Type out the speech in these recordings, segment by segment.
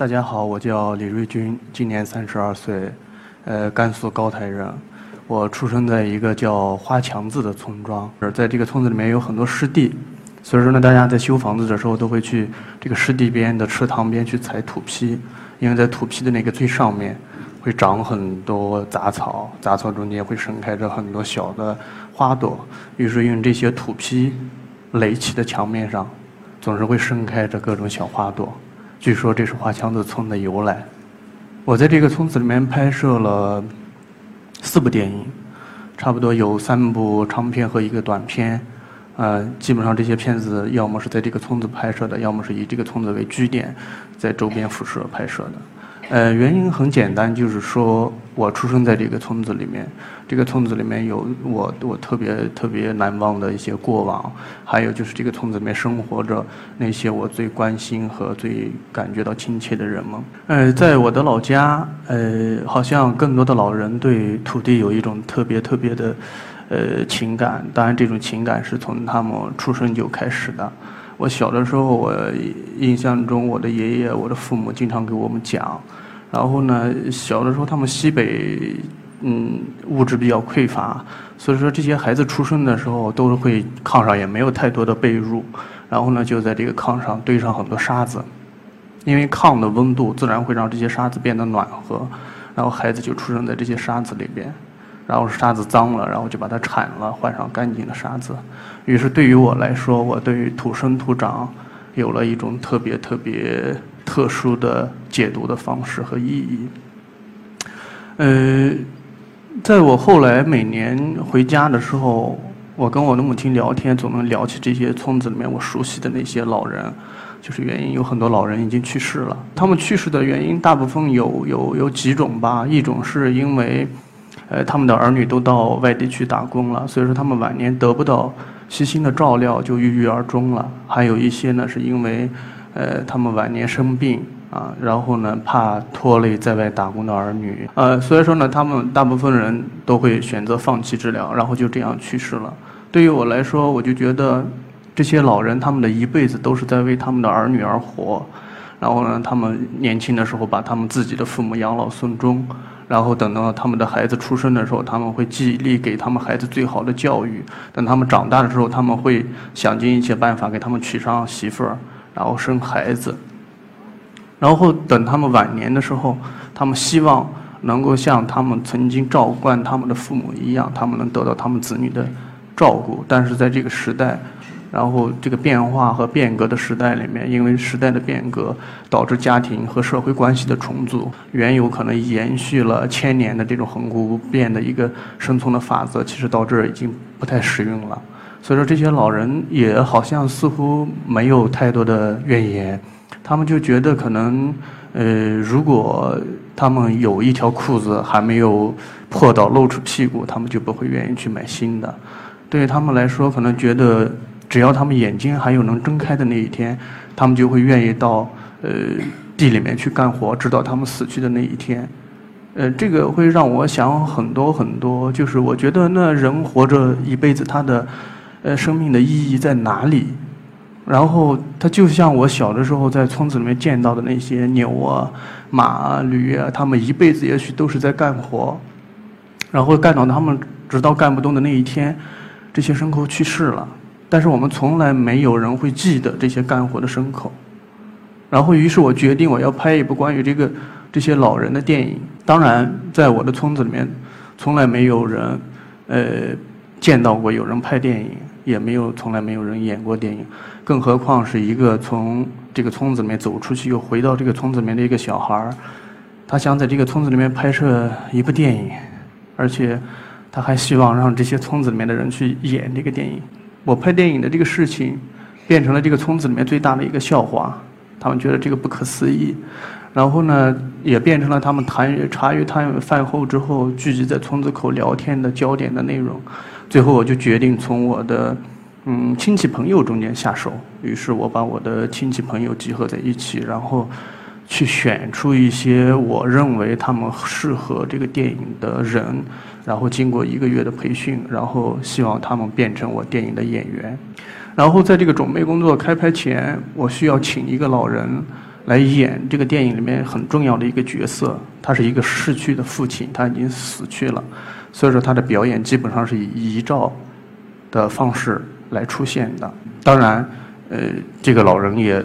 大家好，我叫李瑞军，今年三十二岁，呃，甘肃高台人。我出生在一个叫花墙子的村庄，而在这个村子里面有很多湿地，所以说呢，大家在修房子的时候都会去这个湿地边的池塘边去采土坯，因为在土坯的那个最上面会长很多杂草，杂草中间会盛开着很多小的花朵，于是用这些土坯垒起的墙面上，总是会盛开着各种小花朵。据说这是花墙子村的由来。我在这个村子里面拍摄了。四部电影，差不多有三部长片和一个短片，呃，基本上这些片子要么是在这个村子拍摄的，要么是以这个村子为据点，在周边辐射拍摄的。呃，原因很简单，就是说我出生在这个村子里面，这个村子里面有我我特别特别难忘的一些过往，还有就是这个村子里面生活着那些我最关心和最感觉到亲切的人们。呃，在我的老家，呃，好像更多的老人对土地有一种特别特别的呃情感，当然这种情感是从他们出生就开始的。我小的时候，我印象中我的爷爷、我的父母经常给我们讲，然后呢，小的时候他们西北，嗯，物质比较匮乏，所以说这些孩子出生的时候都会炕上也没有太多的被褥，然后呢就在这个炕上堆上很多沙子，因为炕的温度自然会让这些沙子变得暖和，然后孩子就出生在这些沙子里边。然后沙子脏了，然后就把它铲了，换上干净的沙子。于是对于我来说，我对于土生土长有了一种特别特别特殊的解读的方式和意义。呃，在我后来每年回家的时候，我跟我的母亲聊天，总能聊起这些村子里面我熟悉的那些老人。就是原因有很多老人已经去世了，他们去世的原因大部分有有有几种吧，一种是因为。呃，他们的儿女都到外地去打工了，所以说他们晚年得不到悉心的照料，就郁郁而终了。还有一些呢，是因为，呃，他们晚年生病啊，然后呢，怕拖累在外打工的儿女，呃，所以说呢，他们大部分人都会选择放弃治疗，然后就这样去世了。对于我来说，我就觉得这些老人他们的一辈子都是在为他们的儿女而活，然后呢，他们年轻的时候把他们自己的父母养老送终。然后等到他们的孩子出生的时候，他们会尽力给他们孩子最好的教育。等他们长大的时候，他们会想尽一切办法给他们娶上媳妇儿，然后生孩子。然后等他们晚年的时候，他们希望能够像他们曾经照惯他们的父母一样，他们能得到他们子女的照顾。但是在这个时代。然后这个变化和变革的时代里面，因为时代的变革导致家庭和社会关系的重组，原有可能延续了千年的这种恒古不变的一个生存的法则，其实到这儿已经不太适用了。所以说，这些老人也好像似乎没有太多的怨言，他们就觉得可能，呃，如果他们有一条裤子还没有破到露出屁股，他们就不会愿意去买新的。对于他们来说，可能觉得。只要他们眼睛还有能睁开的那一天，他们就会愿意到呃地里面去干活，直到他们死去的那一天。呃，这个会让我想很多很多，就是我觉得那人活着一辈子，他的呃生命的意义在哪里？然后他就像我小的时候在村子里面见到的那些牛啊、马啊、驴啊，他们一辈子也许都是在干活，然后干到他们直到干不动的那一天，这些牲口去世了。但是我们从来没有人会记得这些干活的牲口，然后于是我决定我要拍一部关于这个这些老人的电影。当然，在我的村子里面，从来没有人呃见到过有人拍电影，也没有从来没有人演过电影，更何况是一个从这个村子里面走出去又回到这个村子里面的一个小孩儿，他想在这个村子里面拍摄一部电影，而且他还希望让这些村子里面的人去演这个电影。我拍电影的这个事情，变成了这个村子里面最大的一个笑话，他们觉得这个不可思议，然后呢，也变成了他们谈茶余饭后之后聚集在村子口聊天的焦点的内容。最后，我就决定从我的嗯亲戚朋友中间下手，于是我把我的亲戚朋友集合在一起，然后去选出一些我认为他们适合这个电影的人。然后经过一个月的培训，然后希望他们变成我电影的演员。然后在这个准备工作开拍前，我需要请一个老人来演这个电影里面很重要的一个角色。他是一个逝去的父亲，他已经死去了，所以说他的表演基本上是以遗照的方式来出现的。当然，呃，这个老人也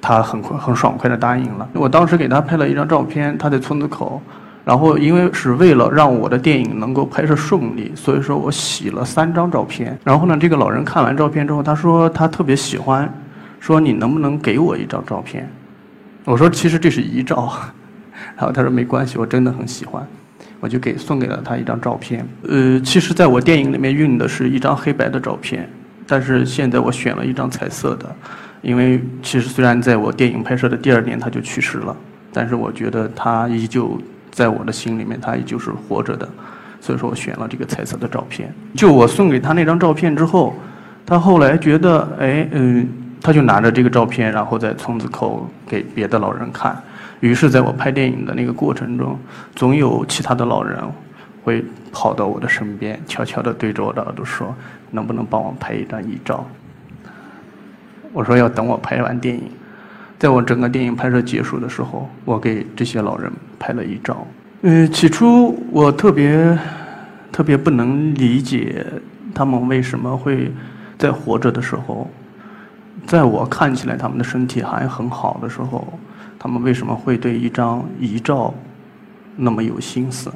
他很快很爽快的答应了。我当时给他拍了一张照片，他在村子口。然后，因为是为了让我的电影能够拍摄顺利，所以说我洗了三张照片。然后呢，这个老人看完照片之后，他说他特别喜欢，说你能不能给我一张照片？我说其实这是遗照。然后他说没关系，我真的很喜欢，我就给送给了他一张照片。呃，其实在我电影里面用的是一张黑白的照片，但是现在我选了一张彩色的，因为其实虽然在我电影拍摄的第二年他就去世了，但是我觉得他依旧。在我的心里面，他依旧是活着的，所以说我选了这个彩色的照片。就我送给他那张照片之后，他后来觉得，哎，嗯，他就拿着这个照片，然后在村子口给别的老人看。于是，在我拍电影的那个过程中，总有其他的老人会跑到我的身边，悄悄地对着我的耳朵说：“能不能帮我拍一张遗照？”我说：“要等我拍完电影。”在我整个电影拍摄结束的时候，我给这些老人拍了一照。嗯，起初我特别特别不能理解他们为什么会在活着的时候，在我看起来他们的身体还很好的时候，他们为什么会对一张遗照那么有心思？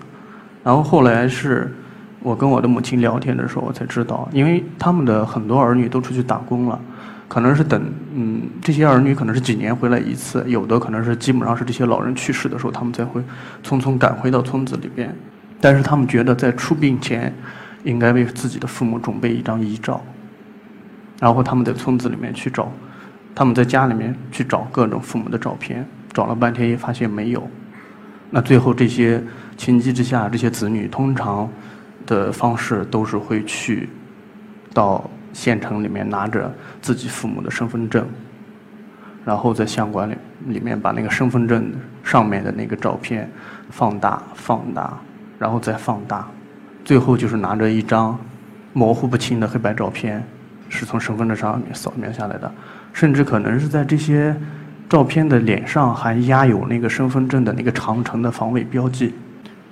然后后来是我跟我的母亲聊天的时候，我才知道，因为他们的很多儿女都出去打工了。可能是等，嗯，这些儿女可能是几年回来一次，有的可能是基本上是这些老人去世的时候，他们才会匆匆赶回到村子里边。但是他们觉得在出殡前，应该为自己的父母准备一张遗照。然后他们在村子里面去找，他们在家里面去找各种父母的照片，找了半天也发现没有。那最后这些情急之下，这些子女通常的方式都是会去到。县城里面拿着自己父母的身份证，然后在相馆里里面把那个身份证上面的那个照片放大、放大，然后再放大，最后就是拿着一张模糊不清的黑白照片，是从身份证上面扫描下来的，甚至可能是在这些照片的脸上还压有那个身份证的那个长城的防伪标记。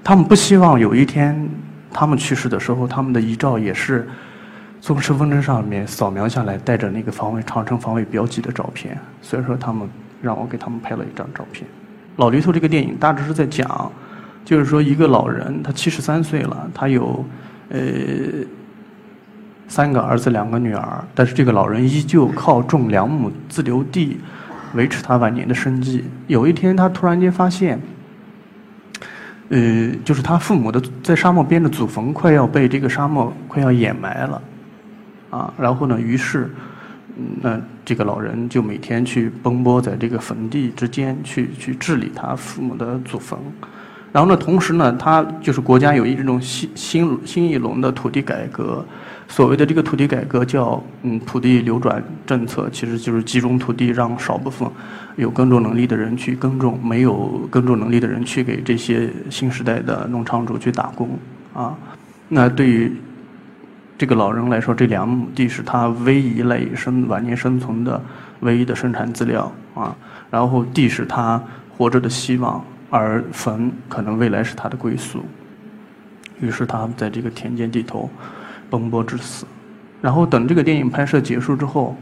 他们不希望有一天他们去世的时候，他们的遗照也是。从身份证上面扫描下来，带着那个防伪长城防伪标记的照片，所以说他们让我给他们拍了一张照片。老驴头这个电影大致是在讲，就是说一个老人他七十三岁了，他有呃三个儿子两个女儿，但是这个老人依旧靠种两亩自留地维持他晚年的生计。有一天他突然间发现，呃，就是他父母的在沙漠边的祖坟快要被这个沙漠快要掩埋了。啊，然后呢？于是，那这个老人就每天去奔波在这个坟地之间，去去治理他父母的祖坟。然后呢，同时呢，他就是国家有一这种新新新一轮的土地改革。所谓的这个土地改革叫嗯土地流转政策，其实就是集中土地，让少部分有耕种能力的人去耕种，没有耕种能力的人去给这些新时代的农场主去打工。啊，那对于。这个老人来说，这两亩地是他唯一赖以生晚年生存的唯一的生产资料啊。然后地是他活着的希望，而坟可能未来是他的归宿。于是他在这个田间地头奔波至死。然后等这个电影拍摄结束之后，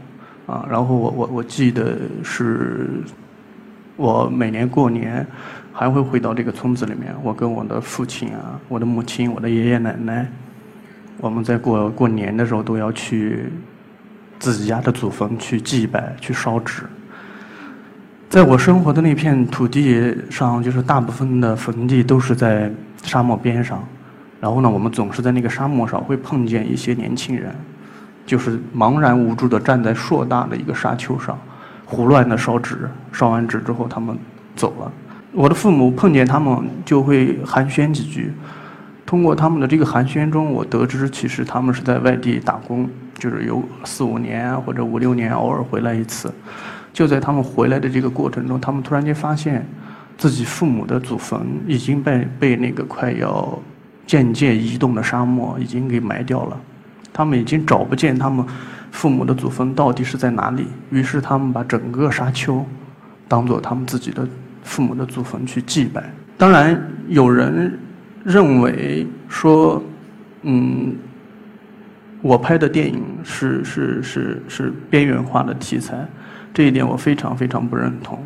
啊，然后我我我记得是，我每年过年还会回到这个村子里面，我跟我的父亲啊，我的母亲，我的爷爷奶奶。我们在过过年的时候都要去自己家的祖坟去祭拜、去烧纸。在我生活的那片土地上，就是大部分的坟地都是在沙漠边上。然后呢，我们总是在那个沙漠上会碰见一些年轻人，就是茫然无助地站在硕大的一个沙丘上，胡乱地烧纸。烧完纸之后，他们走了。我的父母碰见他们就会寒暄几句。通过他们的这个寒暄中，我得知其实他们是在外地打工，就是有四五年或者五六年偶尔回来一次。就在他们回来的这个过程中，他们突然间发现自己父母的祖坟已经被被那个快要渐渐移动的沙漠已经给埋掉了。他们已经找不见他们父母的祖坟到底是在哪里。于是他们把整个沙丘当做他们自己的父母的祖坟去祭拜。当然，有人认为说，嗯，我拍的电影是是是是边缘化的题材，这一点我非常非常不认同。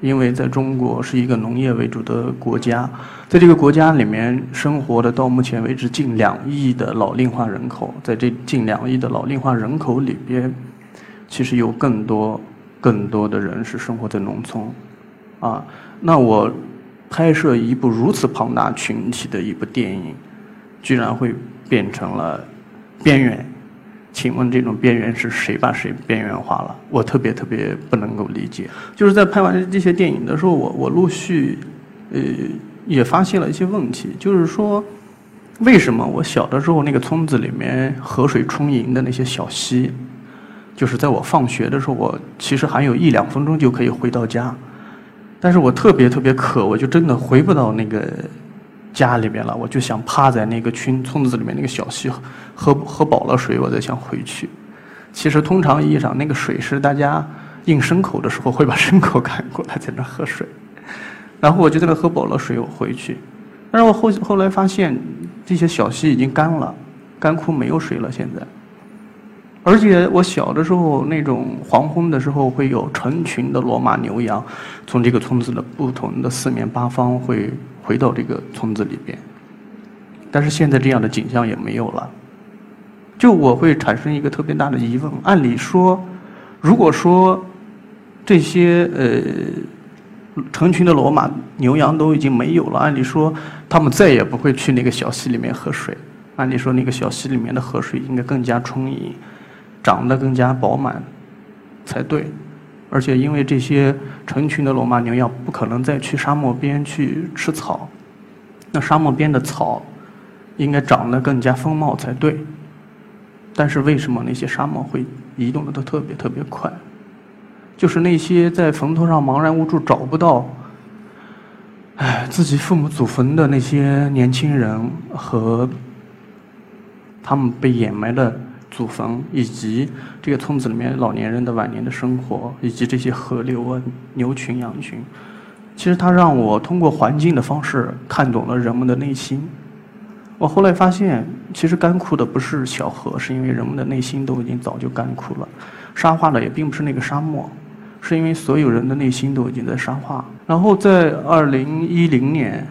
因为在中国是一个农业为主的国家，在这个国家里面生活的到目前为止近两亿的老龄化人口，在这近两亿的老龄化人口里边，其实有更多更多的人是生活在农村，啊，那我拍摄一部如此庞大群体的一部电影，居然会变成了边缘。请问这种边缘是谁把谁边缘化了？我特别特别不能够理解。就是在拍完这些电影的时候，我我陆续，呃，也发现了一些问题。就是说，为什么我小的时候那个村子里面河水充盈的那些小溪，就是在我放学的时候，我其实还有一两分钟就可以回到家，但是我特别特别渴，我就真的回不到那个。家里边了，我就想趴在那个村村子里面那个小溪喝喝饱了水，我再想回去。其实通常意义上，那个水是大家应牲口的时候会把牲口赶过来在那喝水，然后我就在那喝饱了水，我回去。但是我后后来发现，这些小溪已经干了，干枯没有水了。现在，而且我小的时候那种黄昏的时候，会有成群的罗马牛羊从这个村子的不同的四面八方会。回到这个村子里边，但是现在这样的景象也没有了。就我会产生一个特别大的疑问：按理说，如果说这些呃成群的罗马牛羊都已经没有了，按理说他们再也不会去那个小溪里面喝水。按理说那个小溪里面的河水应该更加充盈，长得更加饱满才对。而且，因为这些成群的罗马牛羊不可能再去沙漠边去吃草，那沙漠边的草应该长得更加丰茂才对。但是，为什么那些沙漠会移动的都特别特别快？就是那些在坟头上茫然无助、找不到，哎，自己父母祖坟的那些年轻人和他们被掩埋的。祖坟以及这个村子里面老年人的晚年的生活，以及这些河流啊、牛群、羊群，其实它让我通过环境的方式看懂了人们的内心。我后来发现，其实干枯的不是小河，是因为人们的内心都已经早就干枯了；沙化的也并不是那个沙漠，是因为所有人的内心都已经在沙化。然后在二零一零年，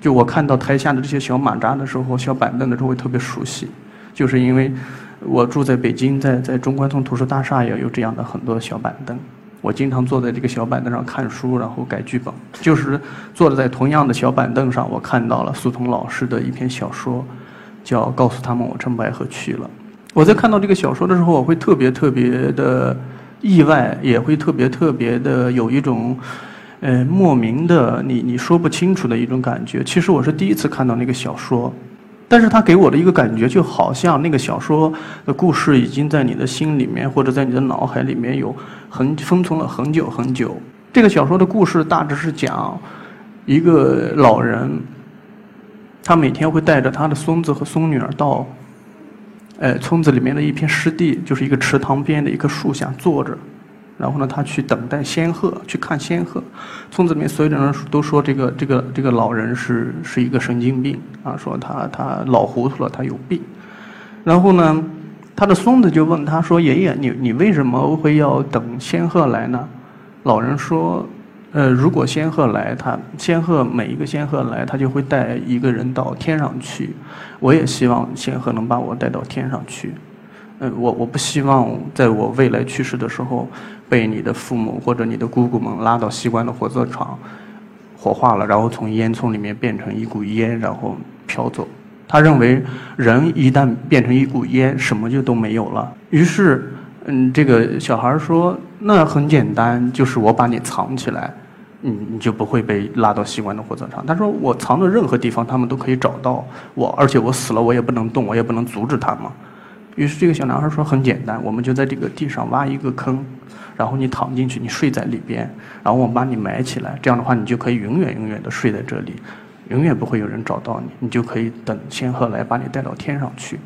就我看到台下的这些小马扎的时候、小板凳的时候，会特别熟悉，就是因为。我住在北京，在在中关村图书大厦也有这样的很多小板凳。我经常坐在这个小板凳上看书，然后改剧本。就是坐在同样的小板凳上，我看到了苏童老师的一篇小说，叫《告诉他们我乘白鹤去了》。我在看到这个小说的时候，我会特别特别的意外，也会特别特别的有一种，呃，莫名的你你说不清楚的一种感觉。其实我是第一次看到那个小说。但是他给我的一个感觉，就好像那个小说的故事已经在你的心里面，或者在你的脑海里面有很封存了很久很久。这个小说的故事大致是讲一个老人，他每天会带着他的孙子和孙女儿到，呃，村子里面的一片湿地，就是一个池塘边的一棵树下坐着。然后呢，他去等待仙鹤，去看仙鹤。村子里面所有的人都说这个这个这个老人是是一个神经病啊，说他他老糊涂了，他有病。然后呢，他的孙子就问他说：“爷爷，你你为什么会要等仙鹤来呢？”老人说：“呃，如果仙鹤来，他仙鹤每一个仙鹤来，他就会带一个人到天上去。我也希望仙鹤能把我带到天上去。嗯，我我不希望在我未来去世的时候。”被你的父母或者你的姑姑们拉到西关的火葬场，火化了，然后从烟囱里面变成一股烟，然后飘走。他认为人一旦变成一股烟，什么就都没有了。于是，嗯，这个小孩说：“那很简单，就是我把你藏起来，你你就不会被拉到西关的火葬场。”他说：“我藏的任何地方，他们都可以找到我，而且我死了，我也不能动，我也不能阻止他们。”于是这个小男孩说：“很简单，我们就在这个地上挖一个坑。”然后你躺进去，你睡在里边，然后我们把你埋起来，这样的话你就可以永远永远的睡在这里，永远不会有人找到你，你就可以等仙鹤来把你带到天上去。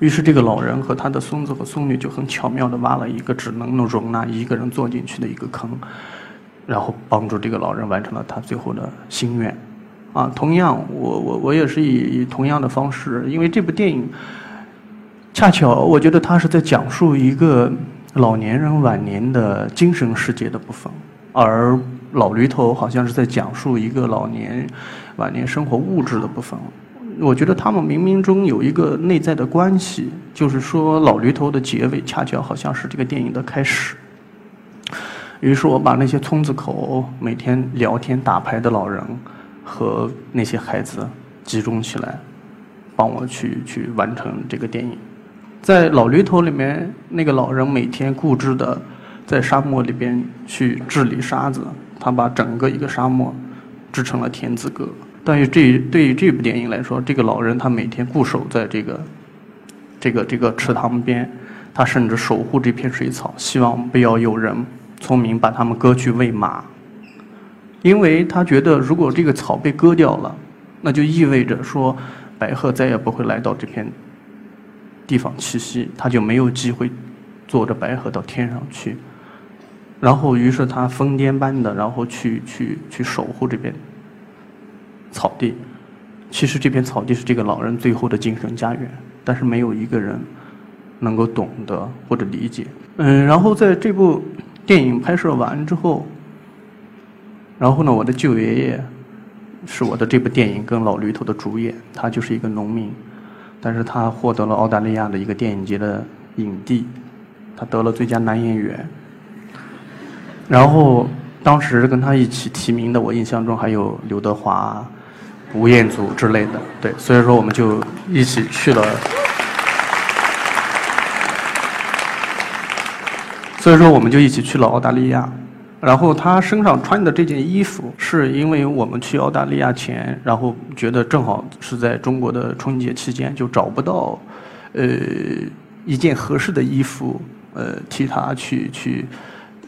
于是这个老人和他的孙子和孙女就很巧妙地挖了一个只能容纳一个人坐进去的一个坑，然后帮助这个老人完成了他最后的心愿。啊，同样，我我我也是以同样的方式，因为这部电影恰巧我觉得他是在讲述一个老年人晚年的精神世界的部分，而老驴头好像是在讲述一个老年晚年生活物质的部分。我觉得他们冥冥中有一个内在的关系，就是说老驴头的结尾恰巧好像是这个电影的开始。于是我把那些村子口每天聊天打牌的老人和那些孩子集中起来，帮我去去完成这个电影。在老驴头里面，那个老人每天固执的在沙漠里边去治理沙子，他把整个一个沙漠织成了田字格。但是这对于这部电影来说，这个老人他每天固守在这个这个这个池塘边，他甚至守护这片水草，希望不要有人聪明把他们割去喂马，因为他觉得如果这个草被割掉了，那就意味着说白鹤再也不会来到这片地方栖息，他就没有机会坐着白鹤到天上去。然后，于是他疯癫般的，然后去去去守护这边。草地，其实这片草地是这个老人最后的精神家园，但是没有一个人能够懂得或者理解。嗯，然后在这部电影拍摄完之后，然后呢，我的舅爷爷是我的这部电影跟老驴头的主演，他就是一个农民，但是他获得了澳大利亚的一个电影节的影帝，他得了最佳男演员，然后当时跟他一起提名的，我印象中还有刘德华。吴彦祖之类的，对，所以说我们就一起去了。所以说我们就一起去了澳大利亚，然后他身上穿的这件衣服，是因为我们去澳大利亚前，然后觉得正好是在中国的春节期间，就找不到，呃，一件合适的衣服，呃，替他去去。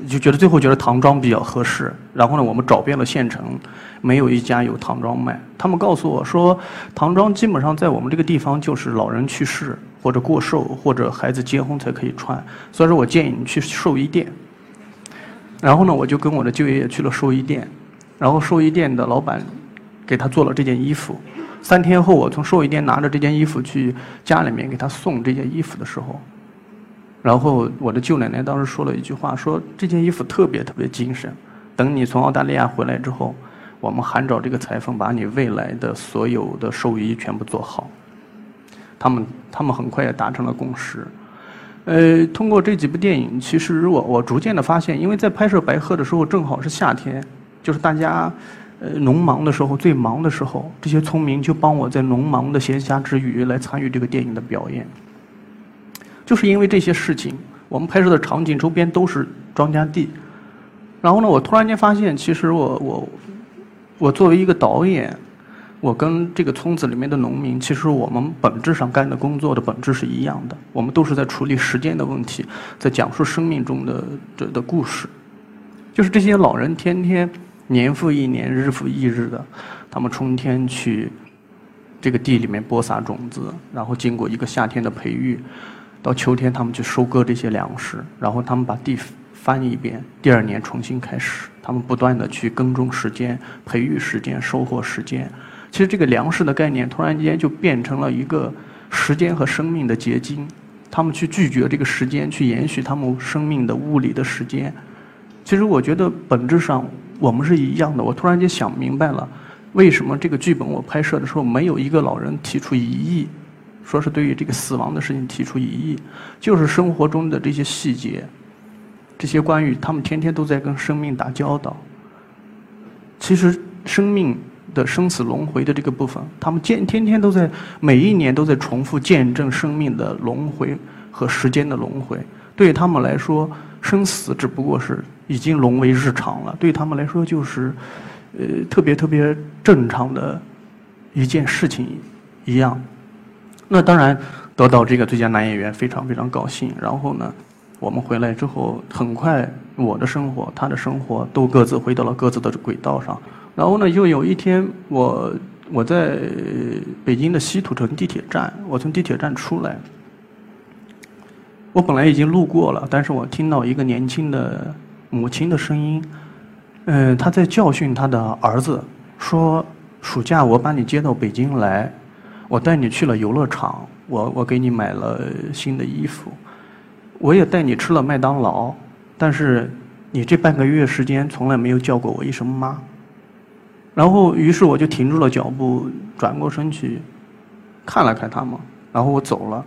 就觉得最后觉得唐装比较合适，然后呢，我们找遍了县城，没有一家有唐装卖。他们告诉我说，唐装基本上在我们这个地方就是老人去世或者过寿或者孩子结婚才可以穿。所以说我建议你去寿衣店。然后呢，我就跟我的舅爷爷去了寿衣店，然后寿衣店的老板给他做了这件衣服。三天后，我从寿衣店拿着这件衣服去家里面给他送这件衣服的时候。然后我的舅奶奶当时说了一句话，说这件衣服特别特别精神。等你从澳大利亚回来之后，我们韩找这个裁缝把你未来的所有的寿衣全部做好。他们他们很快也达成了共识。呃，通过这几部电影，其实我我逐渐的发现，因为在拍摄《白鹤》的时候正好是夏天，就是大家呃农忙的时候最忙的时候，这些村民就帮我在农忙的闲暇之余来参与这个电影的表演。就是因为这些事情，我们拍摄的场景周边都是庄稼地，然后呢，我突然间发现，其实我我我作为一个导演，我跟这个村子里面的农民，其实我们本质上干的工作的本质是一样的，我们都是在处理时间的问题，在讲述生命中的这的故事。就是这些老人天天年复一年、日复一日的，他们春天去这个地里面播撒种子，然后经过一个夏天的培育。到秋天，他们去收割这些粮食，然后他们把地翻一遍，第二年重新开始。他们不断的去耕种时间、培育时间、收获时间。其实这个粮食的概念，突然间就变成了一个时间和生命的结晶。他们去拒绝这个时间，去延续他们生命的物理的时间。其实我觉得本质上我们是一样的。我突然间想明白了，为什么这个剧本我拍摄的时候没有一个老人提出异议。说是对于这个死亡的事情提出异议，就是生活中的这些细节，这些关于他们天天都在跟生命打交道。其实生命的生死轮回的这个部分，他们见天天都在每一年都在重复见证生命的轮回和时间的轮回。对他们来说，生死只不过是已经沦为日常了。对他们来说，就是呃特别特别正常的一件事情一样。那当然，得到这个最佳男演员非常非常高兴。然后呢，我们回来之后，很快我的生活、他的生活都各自回到了各自的轨道上。然后呢，又有一天，我我在北京的西土城地铁站，我从地铁站出来，我本来已经路过了，但是我听到一个年轻的母亲的声音，嗯，她在教训她的儿子，说：“暑假我把你接到北京来，我带你去了游乐场，我我给你买了新的衣服，我也带你吃了麦当劳，但是你这半个月时间从来没有叫过我一声妈。”然后，于是我就停住了脚步，转过身去，看了看他们，然后我走了，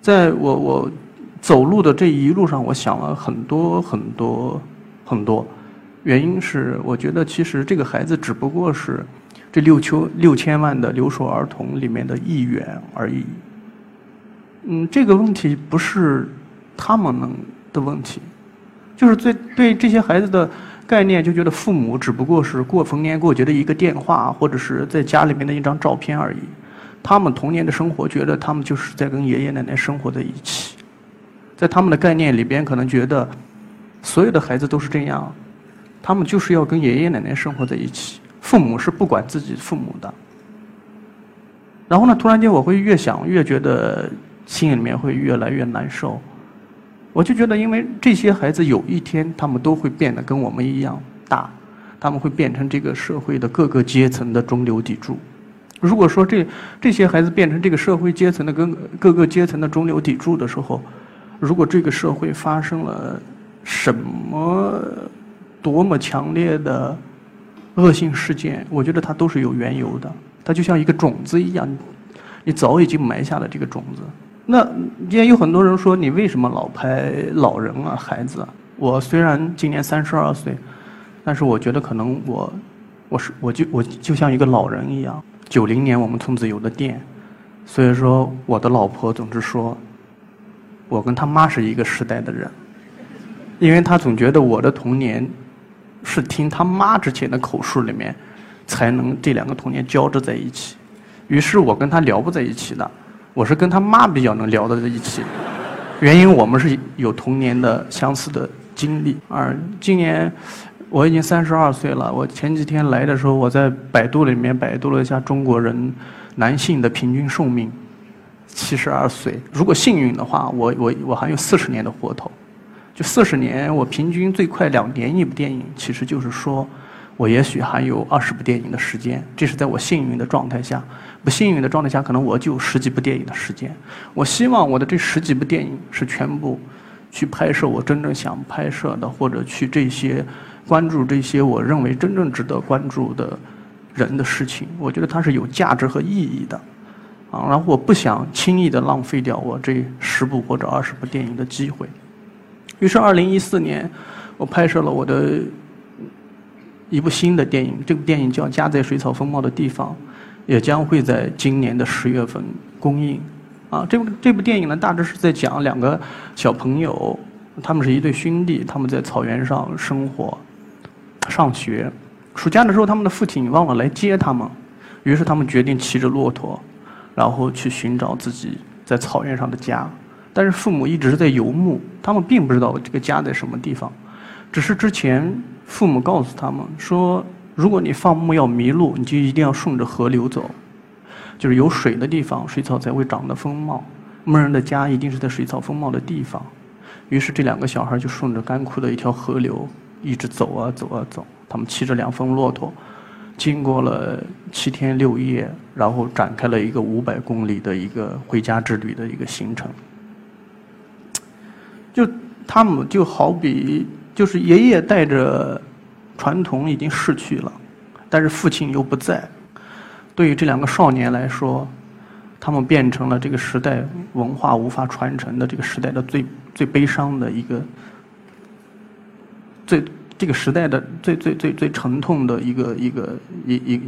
在我我。走路的这一路上，我想了很多很多很多，原因是我觉得其实这个孩子只不过是这六千六千万的留守儿童里面的一员而已。嗯，这个问题不是他们能的问题，就是对对这些孩子的概念，就觉得父母只不过是过逢年过节的一个电话，或者是在家里面的一张照片而已。他们童年的生活，觉得他们就是在跟爷爷奶奶生活在一起。在他们的概念里边，可能觉得所有的孩子都是这样，他们就是要跟爷爷奶奶生活在一起，父母是不管自己父母的。然后呢，突然间我会越想越觉得心里面会越来越难受。我就觉得，因为这些孩子有一天他们都会变得跟我们一样大，他们会变成这个社会的各个阶层的中流砥柱。如果说这这些孩子变成这个社会阶层的跟各个阶层的中流砥柱的时候，如果这个社会发生了什么多么强烈的恶性事件，我觉得它都是有缘由的。它就像一个种子一样，你早已经埋下了这个种子。那也有很多人说，你为什么老拍老人啊、孩子？我虽然今年三十二岁，但是我觉得可能我我是我就我就像一个老人一样。九零年我们村子有的店，所以说我的老婆总是说。我跟他妈是一个时代的人，因为他总觉得我的童年是听他妈之前的口述里面才能这两个童年交织在一起，于是我跟他聊不在一起的，我是跟他妈比较能聊得在一起，原因我们是有童年的相似的经历。而今年我已经三十二岁了，我前几天来的时候，我在百度里面百度了一下中国人男性的平均寿命。七十二岁，如果幸运的话，我我我还有四十年的活头，就四十年，我平均最快两年一部电影，其实就是说，我也许还有二十部电影的时间，这是在我幸运的状态下。不幸运的状态下，可能我就十几部电影的时间。我希望我的这十几部电影是全部去拍摄我真正想拍摄的，或者去这些关注这些我认为真正值得关注的人的事情。我觉得它是有价值和意义的。啊，然后我不想轻易的浪费掉我这十部或者二十部电影的机会，于是二零一四年，我拍摄了我的一部新的电影，这部电影叫《家在水草丰茂的地方》，也将会在今年的十月份公映。啊，这部这部电影呢，大致是在讲两个小朋友，他们是一对兄弟，他们在草原上生活、上学。暑假的时候，他们的父亲忘了来接他们，于是他们决定骑着骆驼。然后去寻找自己在草原上的家，但是父母一直是在游牧，他们并不知道这个家在什么地方，只是之前父母告诉他们说，如果你放牧要迷路，你就一定要顺着河流走，就是有水的地方，水草才会长得丰茂。牧人的家一定是在水草丰茂的地方。于是这两个小孩就顺着干枯的一条河流一直走啊走啊走，他们骑着两峰骆驼。经过了七天六夜，然后展开了一个五百公里的一个回家之旅的一个行程。就他们就好比，就是爷爷带着传统已经逝去了，但是父亲又不在。对于这两个少年来说，他们变成了这个时代文化无法传承的这个时代的最最悲伤的一个最。这个时代的最最最最沉痛的一个一个一一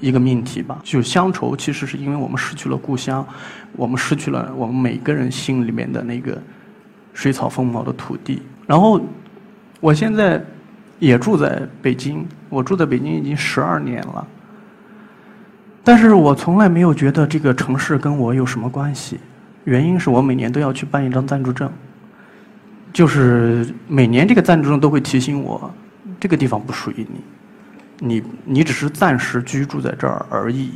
一个命题吧，就乡愁。其实是因为我们失去了故乡，我们失去了我们每个人心里面的那个水草丰茂的土地。然后，我现在也住在北京，我住在北京已经十二年了，但是我从来没有觉得这个城市跟我有什么关系。原因是我每年都要去办一张暂住证。就是每年这个暂住证都会提醒我，这个地方不属于你，你你只是暂时居住在这儿而已，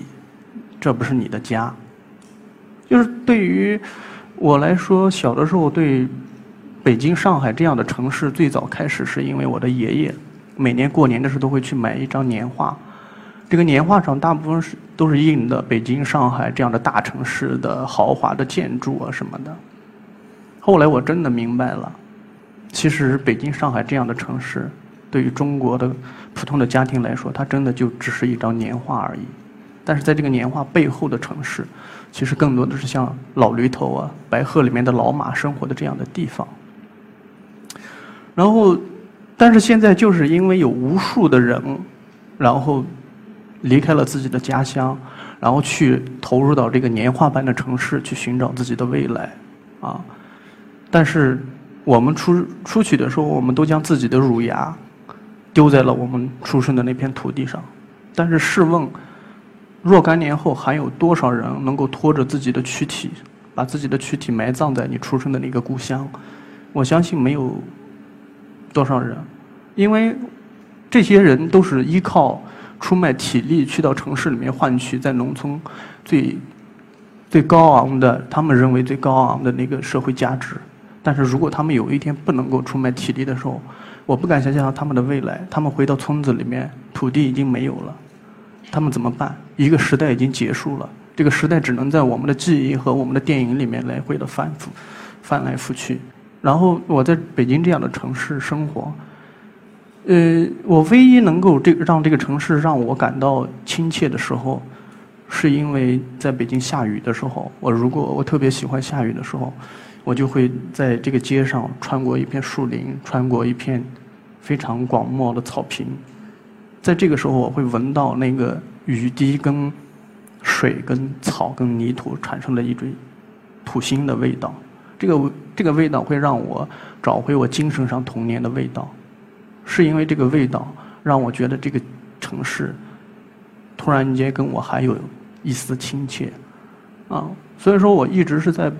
这不是你的家。就是对于我来说，小的时候对北京、上海这样的城市最早开始，是因为我的爷爷每年过年的时候都会去买一张年画。这个年画上大部分是都是印的北京、上海这样的大城市的豪华的建筑啊什么的。后来我真的明白了，其实北京、上海这样的城市，对于中国的普通的家庭来说，它真的就只是一张年画而已。但是在这个年画背后的城市，其实更多的是像老驴头啊、白鹤里面的老马生活的这样的地方。然后，但是现在就是因为有无数的人，然后离开了自己的家乡，然后去投入到这个年画般的城市去寻找自己的未来，啊！但是我们出出去的时候，我们都将自己的乳牙丢在了我们出生的那片土地上。但是试问？若干年后，还有多少人能够拖着自己的躯体，把自己的躯体埋葬在你出生的那个故乡？我相信没有多少人，因为这些人都是依靠出卖体力去到城市里面换取在农村最最高昂的他们认为最高昂的那个社会价值。但是如果他们有一天不能够出卖体力的时候，我不敢想象他们的未来。他们回到村子里面，土地已经没有了。他们怎么办？一个时代已经结束了，这个时代只能在我们的记忆和我们的电影里面来回的反复，翻来覆去。然后我在北京这样的城市生活，呃，我唯一能够这让这个城市让我感到亲切的时候，是因为在北京下雨的时候，我如果我特别喜欢下雨的时候，我就会在这个街上穿过一片树林，穿过一片非常广袤的草坪。在这个时候，我会闻到那个雨滴跟水、跟草、跟泥土产生的一种土腥的味道。这个这个味道会让我找回我精神上童年的味道，是因为这个味道让我觉得这个城市突然间跟我还有一丝亲切啊。所以说我一直是在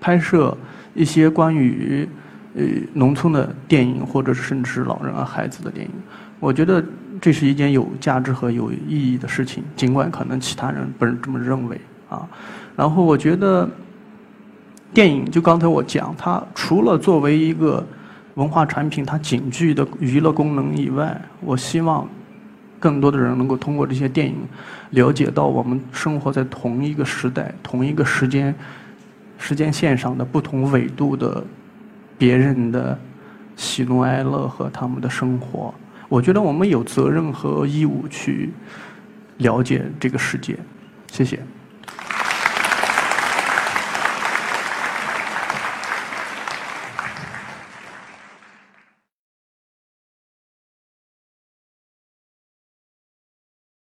拍摄一些关于呃农村的电影，或者是甚至是老人啊、孩子的电影。我觉得。这是一件有价值和有意义的事情，尽管可能其他人不是这么认为啊。然后我觉得，电影就刚才我讲，它除了作为一个文化产品，它仅具的娱乐功能以外，我希望更多的人能够通过这些电影，了解到我们生活在同一个时代、同一个时间时间线上的不同纬度的别人的喜怒哀乐和他们的生活。我觉得我们有责任和义务去了解这个世界，谢谢。